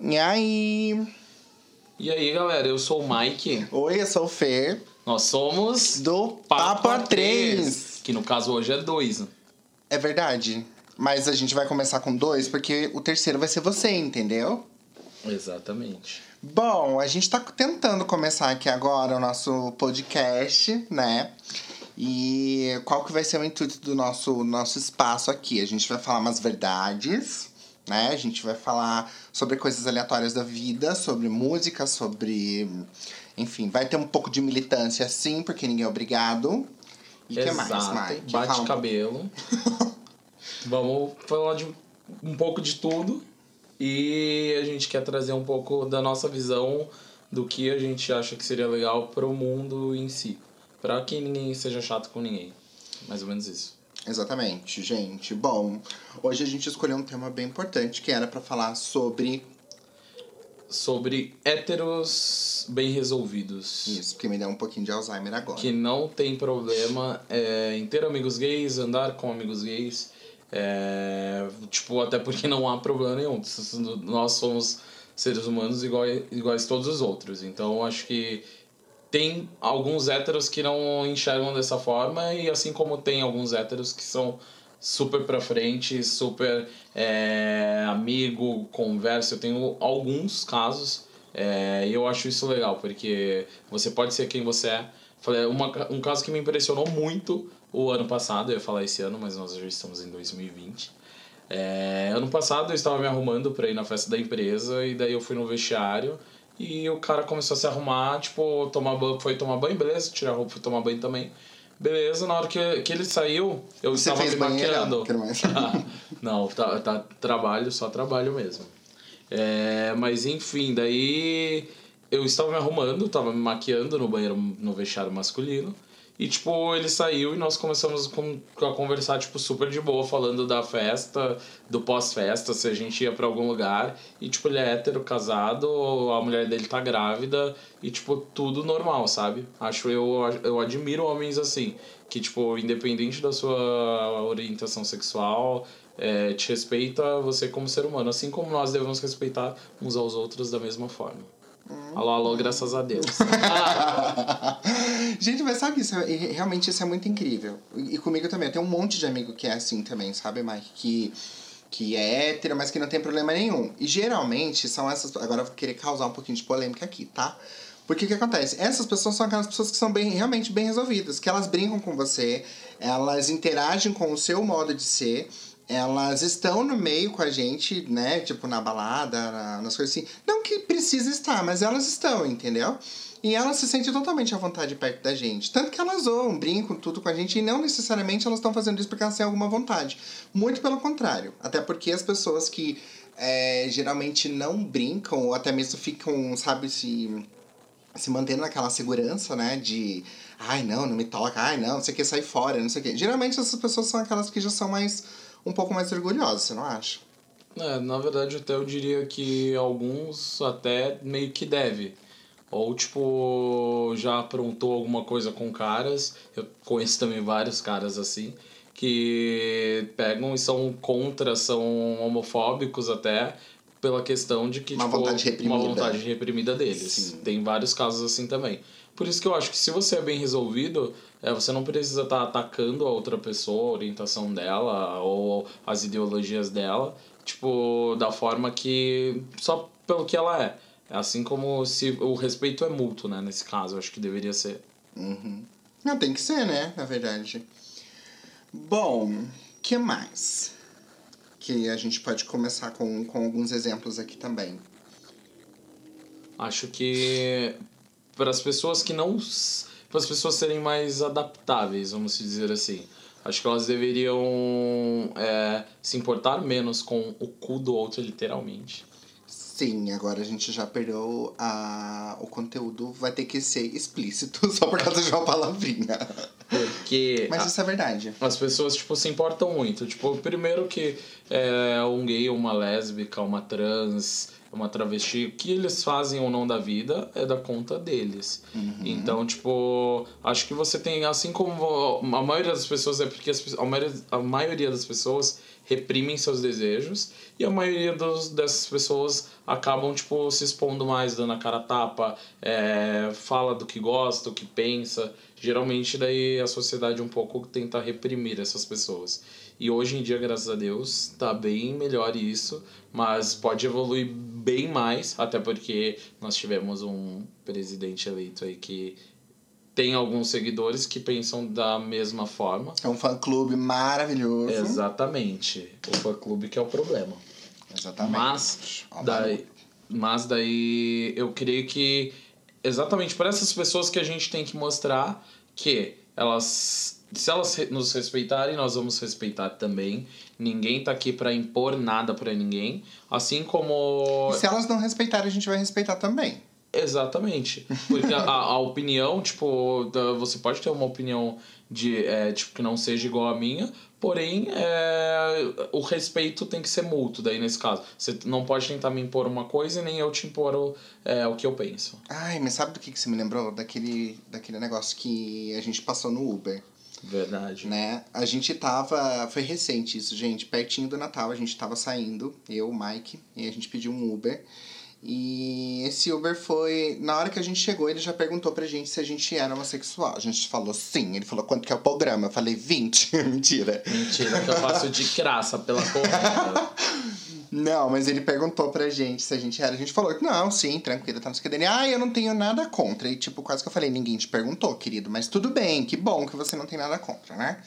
E aí? E aí, galera, eu sou o Mike. Oi, eu sou o Fer. Nós somos do Papa 3. Que no caso hoje é dois. É verdade. Mas a gente vai começar com dois porque o terceiro vai ser você, entendeu? Exatamente. Bom, a gente tá tentando começar aqui agora o nosso podcast, né? E qual que vai ser o intuito do nosso, nosso espaço aqui? A gente vai falar umas verdades, né? A gente vai falar sobre coisas aleatórias da vida, sobre música, sobre. Enfim, vai ter um pouco de militância sim, porque ninguém é obrigado. E o que mais, Mike? Bate Fala um cabelo. Vamos falar de um pouco de tudo. E a gente quer trazer um pouco da nossa visão do que a gente acha que seria legal para o mundo em si. Para que ninguém seja chato com ninguém. Mais ou menos isso. Exatamente, gente. Bom, hoje a gente escolheu um tema bem importante que era para falar sobre sobre héteros bem resolvidos. Isso, porque me deu um pouquinho de Alzheimer agora. Que não tem problema é, em ter amigos gays, andar com amigos gays. É, tipo, até porque não há problema nenhum. Nós somos seres humanos iguais, iguais todos os outros. Então, acho que tem alguns héteros que não enxergam dessa forma e assim como tem alguns héteros que são super pra frente, super é, amigo, conversa. Eu tenho alguns casos é, e eu acho isso legal, porque você pode ser quem você é. Falei, uma, um caso que me impressionou muito o ano passado, eu ia falar esse ano, mas nós já estamos em 2020. É, ano passado eu estava me arrumando para ir na festa da empresa e daí eu fui no vestiário e o cara começou a se arrumar, tipo, tomar banho, foi tomar banho, beleza, tirar a roupa, foi tomar banho também. Beleza, na hora que, que ele saiu, eu Você estava me maquiando. banheirão, não, tá, tá trabalho, só trabalho mesmo. É, mas enfim, daí eu estava me arrumando, estava me maquiando no banheiro, no vestiário masculino. E, tipo, ele saiu e nós começamos a conversar, tipo, super de boa, falando da festa, do pós-festa, se a gente ia para algum lugar. E, tipo, ele é hétero, casado, a mulher dele tá grávida e, tipo, tudo normal, sabe? Acho eu, eu admiro homens assim, que, tipo, independente da sua orientação sexual, é, te respeita você como ser humano, assim como nós devemos respeitar uns aos outros da mesma forma. Hum. Alô, alô, graças a Deus. Gente, mas sabe isso? Realmente isso é muito incrível. E comigo também. Eu tenho um monte de amigo que é assim também, sabe, Mike? Que, que é hétero, mas que não tem problema nenhum. E geralmente são essas. Agora eu vou querer causar um pouquinho de polêmica aqui, tá? Porque o que acontece? Essas pessoas são aquelas pessoas que são bem, realmente bem resolvidas, que elas brincam com você, elas interagem com o seu modo de ser elas estão no meio com a gente, né? Tipo, na balada, na, nas coisas assim. Não que precisa estar, mas elas estão, entendeu? E elas se sentem totalmente à vontade perto da gente. Tanto que elas zoam, brincam tudo com a gente e não necessariamente elas estão fazendo isso porque elas têm alguma vontade. Muito pelo contrário. Até porque as pessoas que é, geralmente não brincam ou até mesmo ficam, sabe, se, se mantendo naquela segurança, né? De ai não, não me toca, ai não, não sei o que, sai fora, não sei o que. Geralmente essas pessoas são aquelas que já são mais um pouco mais orgulhosa, você não acha? É, na verdade, até eu diria que alguns até meio que deve. Ou, tipo, já aprontou alguma coisa com caras. Eu conheço também vários caras assim. Que pegam e são contra, são homofóbicos até. Pela questão de que, uma tipo, vontade reprimida. uma vontade reprimida deles. Sim. Tem vários casos assim também. Por isso que eu acho que se você é bem resolvido, é, você não precisa estar tá atacando a outra pessoa, a orientação dela ou as ideologias dela, tipo, da forma que. só pelo que ela é. É assim como se o respeito é mútuo, né? Nesse caso, eu acho que deveria ser. Uhum. Não, tem que ser, né? Na verdade. Bom, que mais? Que a gente pode começar com, com alguns exemplos aqui também. Acho que para as pessoas que não. para as pessoas serem mais adaptáveis, vamos dizer assim. Acho que elas deveriam é, se importar menos com o cu do outro, literalmente. Sim, agora a gente já perdeu a... o conteúdo, vai ter que ser explícito só por causa de uma palavrinha. Porque. Mas isso é verdade. As pessoas, tipo, se importam muito. Tipo, primeiro que é, um gay, uma lésbica, uma trans, uma travesti, o que eles fazem ou não da vida é da conta deles. Uhum. Então, tipo, acho que você tem, assim como a maioria das pessoas, é porque as, a, maioria, a maioria das pessoas reprimem seus desejos e a maioria dos, dessas pessoas acabam, tipo, se expondo mais, dando a cara a tapa, é, fala do que gosta, o que pensa. Geralmente, daí a sociedade um pouco tenta reprimir essas pessoas. E hoje em dia, graças a Deus, tá bem melhor isso, mas pode evoluir bem mais, até porque nós tivemos um presidente eleito aí que tem alguns seguidores que pensam da mesma forma. É um fã-clube maravilhoso. Exatamente. O fã-clube que é o problema. Exatamente. Mas daí, mas daí eu creio que exatamente para essas pessoas que a gente tem que mostrar que elas se elas nos respeitarem, nós vamos respeitar também. Ninguém tá aqui para impor nada para ninguém, assim como E se elas não respeitarem, a gente vai respeitar também. Exatamente. Porque a, a opinião, tipo, da- você pode ter uma opinião de, é, tipo, que não seja igual à minha, porém, é, o respeito tem que ser mútuo, daí nesse caso. Você não pode tentar me impor uma coisa e nem eu te impor o, é, o que eu penso. Ai, mas sabe do que, que você me lembrou? Daquele, daquele negócio que a gente passou no Uber. Verdade. né? A gente tava. Foi recente isso, gente. Pertinho do Natal, a gente tava saindo, eu, o Mike, e a gente pediu um Uber. E esse Uber foi. Na hora que a gente chegou, ele já perguntou pra gente se a gente era homossexual. A gente falou sim. Ele falou quanto que é o programa. Eu falei 20. Mentira. Mentira, que eu faço de graça pela corrida. Não, mas ele perguntou pra gente se a gente era. A gente falou que não, sim, tranquilo, tá no que dele. Ah, eu não tenho nada contra. E tipo, quase que eu falei, ninguém te perguntou, querido, mas tudo bem, que bom que você não tem nada contra, né?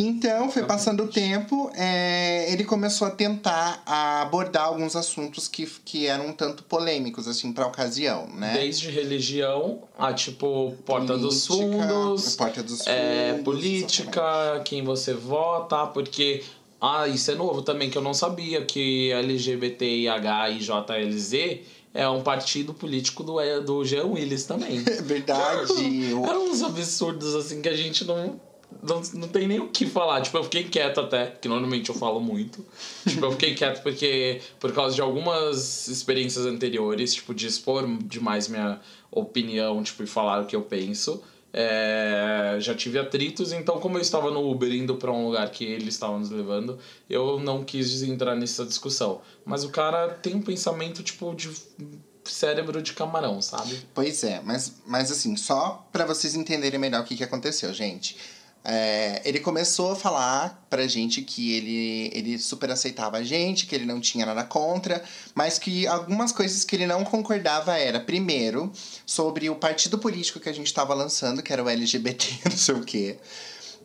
Então, foi passando o tempo, é, ele começou a tentar abordar alguns assuntos que, que eram um tanto polêmicos, assim, pra ocasião, né? Desde religião a, tipo, porta dos Política, fundos. Porta dos é, fundos, política, quem você vota, porque. Ah, isso é novo também, que eu não sabia que LGBTIH e JLZ é um partido político do, do Jean Willis também. É verdade. Eram uns absurdos assim que a gente não, não, não tem nem o que falar. Tipo, eu fiquei quieto até, que normalmente eu falo muito. Tipo, eu fiquei quieto porque, por causa de algumas experiências anteriores, tipo, de expor demais minha opinião, tipo, e falar o que eu penso. É, já tive atritos, então como eu estava no Uber indo para um lugar que ele estava nos levando, eu não quis entrar nessa discussão. Mas o cara tem um pensamento tipo de cérebro de camarão, sabe? Pois é, mas, mas assim, só pra vocês entenderem melhor o que, que aconteceu, gente. É, ele começou a falar pra gente que ele, ele super aceitava a gente, que ele não tinha nada contra, mas que algumas coisas que ele não concordava era, primeiro, sobre o partido político que a gente tava lançando, que era o LGBT, não sei o quê,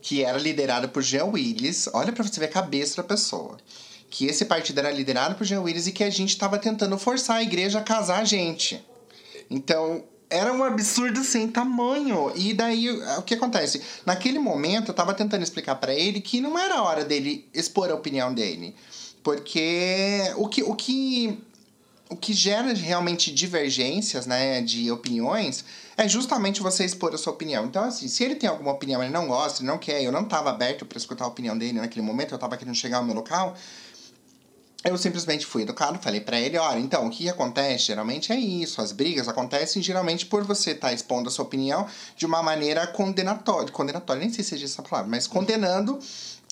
que era liderado por Jean Willis. Olha pra você ver a cabeça da pessoa. Que esse partido era liderado por Jean Willis e que a gente tava tentando forçar a igreja a casar a gente. Então, era um absurdo sem tamanho. E daí, o que acontece? Naquele momento, eu tava tentando explicar pra ele que não era hora dele expor a opinião dele. Porque o que, o que, o que gera realmente divergências, né, de opiniões, é justamente você expor a sua opinião. Então, assim, se ele tem alguma opinião, ele não gosta, ele não quer, eu não tava aberto pra escutar a opinião dele naquele momento, eu tava querendo chegar ao meu local, eu simplesmente fui educado, falei pra ele, olha, então, o que acontece geralmente é isso, as brigas acontecem geralmente por você estar expondo a sua opinião de uma maneira condenatória, condenatória, nem sei se existe essa palavra, mas condenando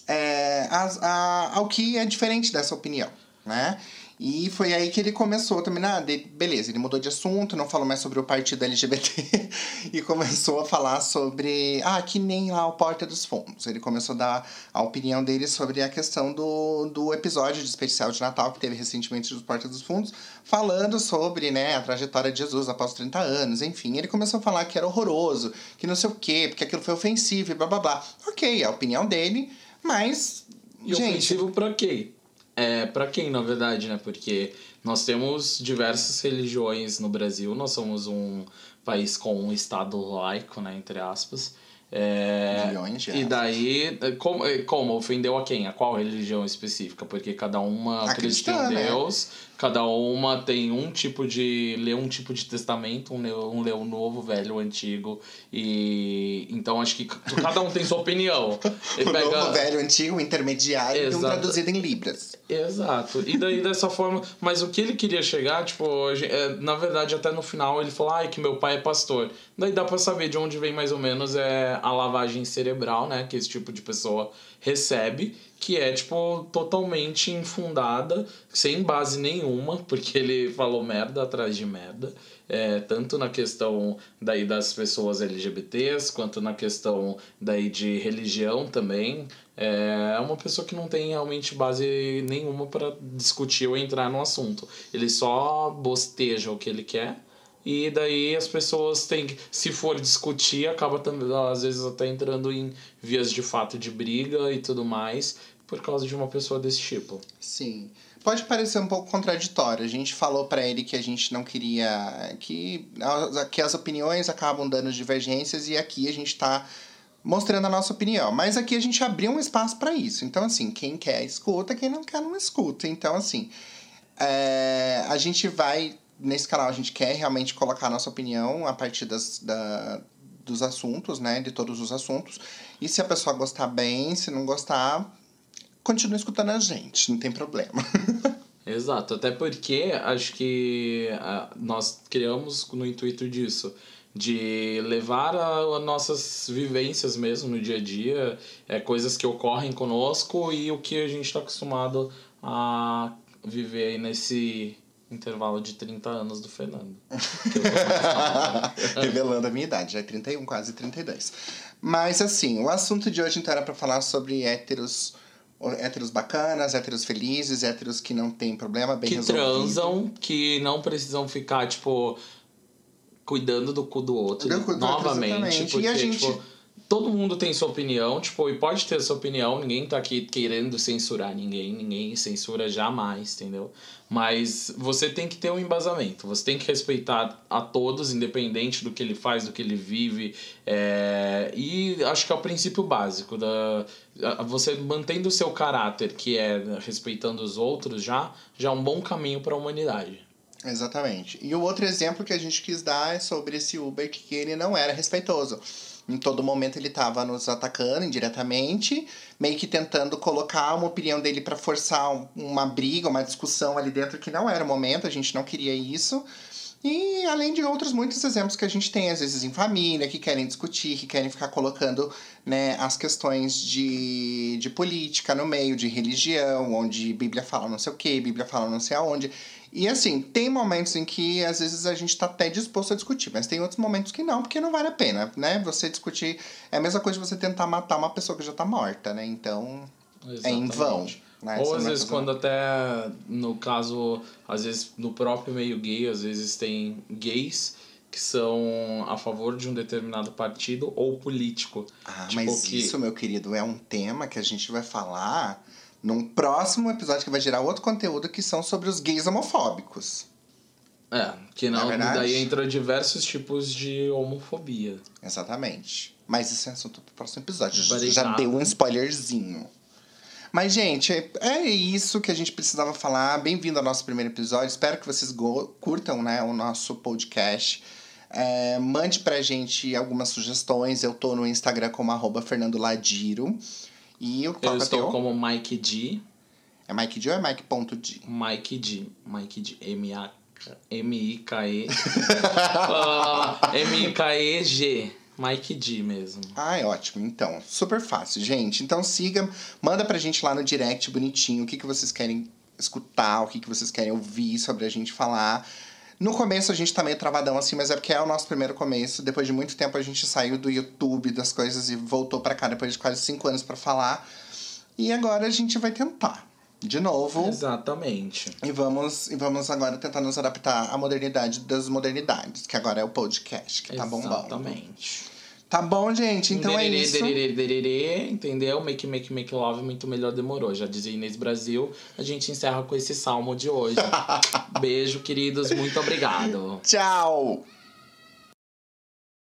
é, as, a, ao que é diferente dessa opinião, né? E foi aí que ele começou também, ah, beleza, ele mudou de assunto, não falou mais sobre o partido LGBT e começou a falar sobre, ah, que nem lá o Porta dos Fundos. Ele começou a dar a opinião dele sobre a questão do, do episódio de especial de Natal que teve recentemente do Porta dos Fundos, falando sobre, né, a trajetória de Jesus após 30 anos, enfim. Ele começou a falar que era horroroso, que não sei o quê, porque aquilo foi ofensivo e blá blá blá. Ok, é a opinião dele, mas, E gente... ofensivo pra quê? É, pra quem, na verdade, né? Porque nós temos diversas religiões no Brasil, nós somos um país com um estado laico, né? Entre aspas. É, Milhões de E daí, como, como? Ofendeu a quem? A qual religião específica? Porque cada uma acredita em né? Cada uma tem um tipo de. lê um tipo de testamento, um lê, um lê o novo, velho, o antigo. E. Então acho que cada um tem sua opinião. O pega... novo, velho, antigo, intermediário Exato. e um traduzido em Libras. Exato. E daí dessa forma. Mas o que ele queria chegar, tipo, é, na verdade, até no final ele falou, ai, que meu pai é pastor. Daí dá pra saber de onde vem mais ou menos é a lavagem cerebral, né? Que esse tipo de pessoa recebe que é, tipo, totalmente infundada, sem base nenhuma, porque ele falou merda atrás de merda, é, tanto na questão daí das pessoas LGBTs, quanto na questão daí de religião também. É uma pessoa que não tem realmente base nenhuma para discutir ou entrar no assunto. Ele só bosteja o que ele quer. E daí as pessoas têm que, se for discutir, acaba também, às vezes até entrando em vias de fato de briga e tudo mais por causa de uma pessoa desse tipo. Sim. Pode parecer um pouco contraditório. A gente falou para ele que a gente não queria. que, que as opiniões acabam dando divergências e aqui a gente está mostrando a nossa opinião. Mas aqui a gente abriu um espaço para isso. Então, assim, quem quer escuta, quem não quer não escuta. Então, assim, é, a gente vai. Nesse canal a gente quer realmente colocar a nossa opinião a partir das, da, dos assuntos, né? De todos os assuntos. E se a pessoa gostar bem, se não gostar, continua escutando a gente, não tem problema. Exato, até porque acho que uh, nós criamos no intuito disso, de levar a, a, nossas vivências mesmo no dia a dia, é, coisas que ocorrem conosco e o que a gente está acostumado a viver aí nesse intervalo de 30 anos do Fernando. Revelando a minha idade, já é 31, quase 32. Mas assim, o assunto de hoje então era para falar sobre héteros héteros bacanas, héteros felizes, héteros que não tem problema, bem que resolvido. transam, que não precisam ficar, tipo, cuidando do cu do outro. Do cu do novamente. Outro, porque, e a gente... tipo, todo mundo tem sua opinião, tipo, e pode ter sua opinião, ninguém tá aqui querendo censurar ninguém, ninguém censura jamais, entendeu? Mas você tem que ter um embasamento, você tem que respeitar a todos, independente do que ele faz, do que ele vive. É... E acho que é o princípio básico. Da... Você mantendo o seu caráter, que é respeitando os outros, já, já é um bom caminho para a humanidade. Exatamente. E o outro exemplo que a gente quis dar é sobre esse Uber que ele não era respeitoso. Em todo momento ele estava nos atacando indiretamente, meio que tentando colocar uma opinião dele para forçar uma briga, uma discussão ali dentro que não era o momento, a gente não queria isso. E além de outros muitos exemplos que a gente tem, às vezes em família, que querem discutir, que querem ficar colocando né, as questões de, de política no meio, de religião, onde Bíblia fala não sei o que, Bíblia fala não sei aonde. E assim, tem momentos em que às vezes a gente tá até disposto a discutir, mas tem outros momentos que não, porque não vale a pena, né? Você discutir é a mesma coisa de você tentar matar uma pessoa que já tá morta, né? Então, Exatamente. é em vão. Né? Ou às vezes quando até, no caso, às vezes no próprio meio gay, às vezes tem gays que são a favor de um determinado partido ou político. Ah, tipo, mas que... isso, meu querido, é um tema que a gente vai falar num próximo episódio que vai gerar outro conteúdo que são sobre os gays homofóbicos. É, que não, é daí entra diversos tipos de homofobia. Exatamente. Mas isso é assunto pro próximo episódio. Já deu um spoilerzinho. Mas, gente, é isso que a gente precisava falar. Bem-vindo ao nosso primeiro episódio. Espero que vocês curtam né, o nosso podcast. É, mande pra gente algumas sugestões. Eu tô no Instagram como arroba Fernando Ladiro. E o Eu estou teu? como Mike D. É Mike D ou é Mike.d? Mike D. Mike D. M-A... M-I-K-E... uh, M-I-K-E-G. Mike D mesmo. Ah, é ótimo. Então, super fácil, gente. Então siga, manda pra gente lá no direct bonitinho o que, que vocês querem escutar, o que, que vocês querem ouvir sobre a gente falar. No começo a gente tá meio travadão assim, mas é porque é o nosso primeiro começo. Depois de muito tempo a gente saiu do YouTube, das coisas e voltou para cá depois de quase cinco anos para falar. E agora a gente vai tentar. De novo. Exatamente. E vamos, e vamos agora tentar nos adaptar à modernidade das modernidades, que agora é o podcast, que tá bombando. Exatamente. Tá bom, gente? Então dererê, é isso. Dererê, dererê, entendeu? Make, make, make love, muito melhor demorou. Já dizia Inês Brasil. A gente encerra com esse salmo de hoje. Beijo, queridos. Muito obrigado. Tchau.